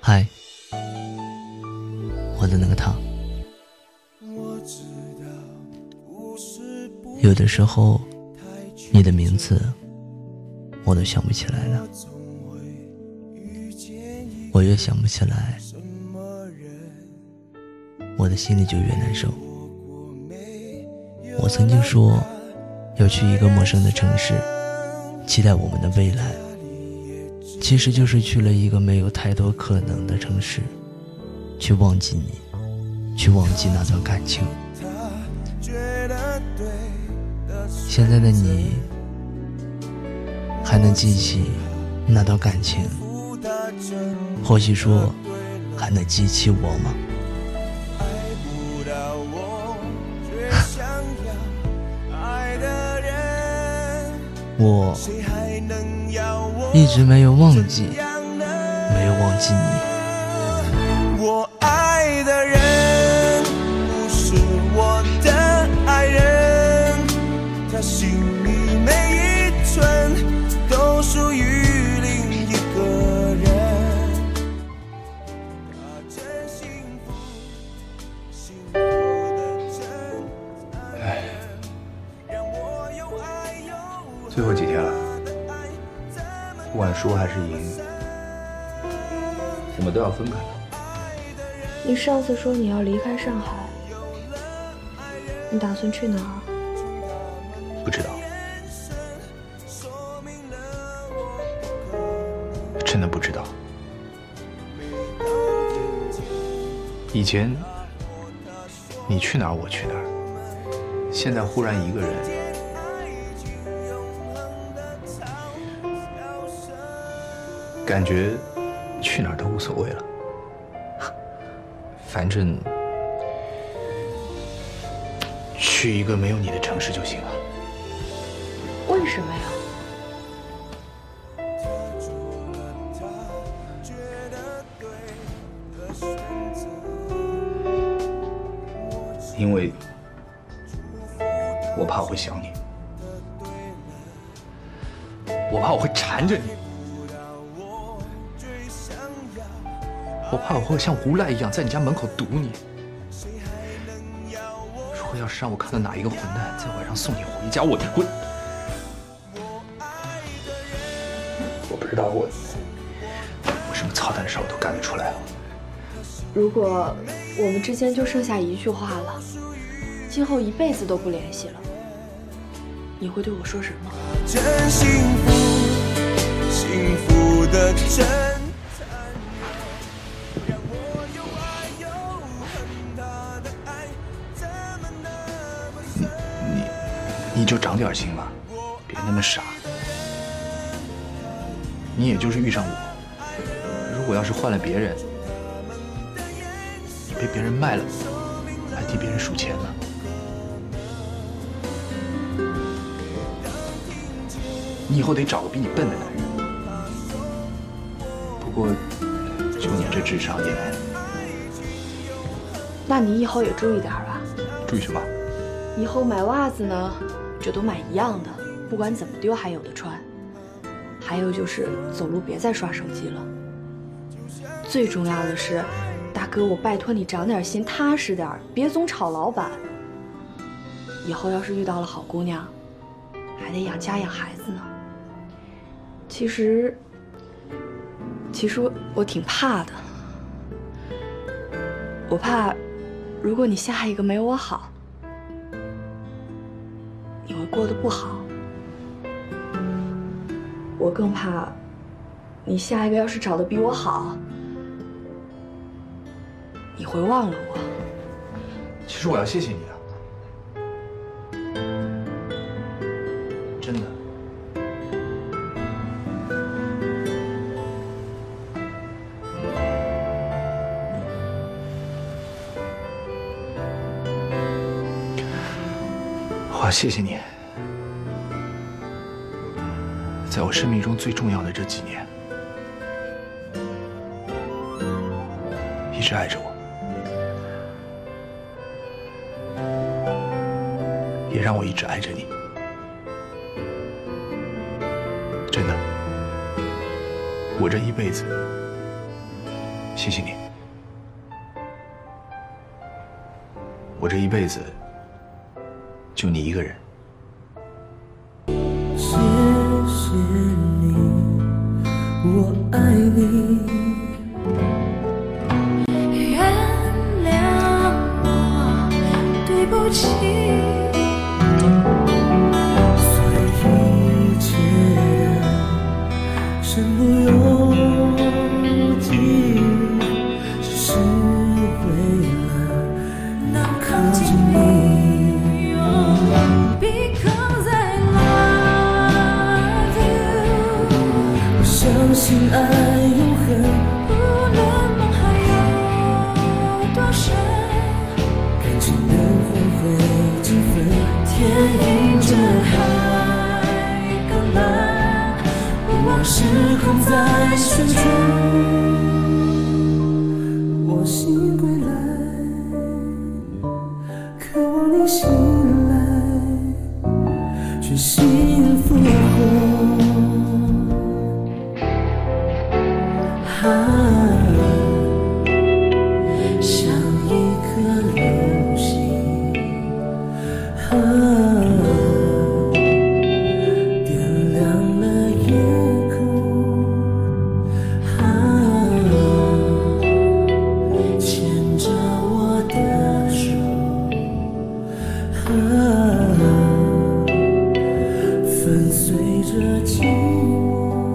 嗨，我的那个他。有的时候，你的名字我都想不起来了。我越想不起来，我的心里就越难受。我曾经说要去一个陌生的城市，期待我们的未来，其实就是去了一个没有太多可能的城市，去忘记你，去忘记那段感情。现在的你还能记起那段感情？或许说还能记起我吗？我一直没有忘记，没有忘记你。最后几天了，不管输还是赢，我们都要分开了。你上次说你要离开上海，你打算去哪儿？不知道，真的不知道。以前你去哪儿我去哪儿，现在忽然一个人。感觉去哪儿都无所谓了，反正去一个没有你的城市就行了。为什么呀？因为我怕我会想你，我怕我会缠着你。我怕我会像无赖一样在你家门口堵你。如果要是让我看到哪一个混蛋在晚上送你回家，我我我不知道我我什么操蛋的事我都干得出来了。如果我们之间就剩下一句话了，今后一辈子都不联系了，你会对我说什么？真幸福，幸福的真。你你就长点心吧，别那么傻。你也就是遇上我，如果要是换了别人，你被别人卖了，还替别人数钱呢。你以后得找个比你笨的男人。不过，就你这智商也……那你以后也注意点吧。注意什么？以后买袜子呢？就都买一样的，不管怎么丢还有的穿。还有就是走路别再刷手机了。最重要的是，大哥，我拜托你长点心，踏实点，别总吵老板。以后要是遇到了好姑娘，还得养家养孩子呢。其实，其实我挺怕的，我怕，如果你下一个没有我好。过得不好，我更怕你下一个要是找的比我好，你会忘了我。其实我要谢谢你啊。真的我要谢谢你，在我生命中最重要的这几年一直爱着我也让我一直爱着你。真的我这一辈子谢谢你。我这一辈子就你一个人起。啊，像一颗流星，啊，点亮了夜空。啊，牵着我的手，啊，伴随着寂寞。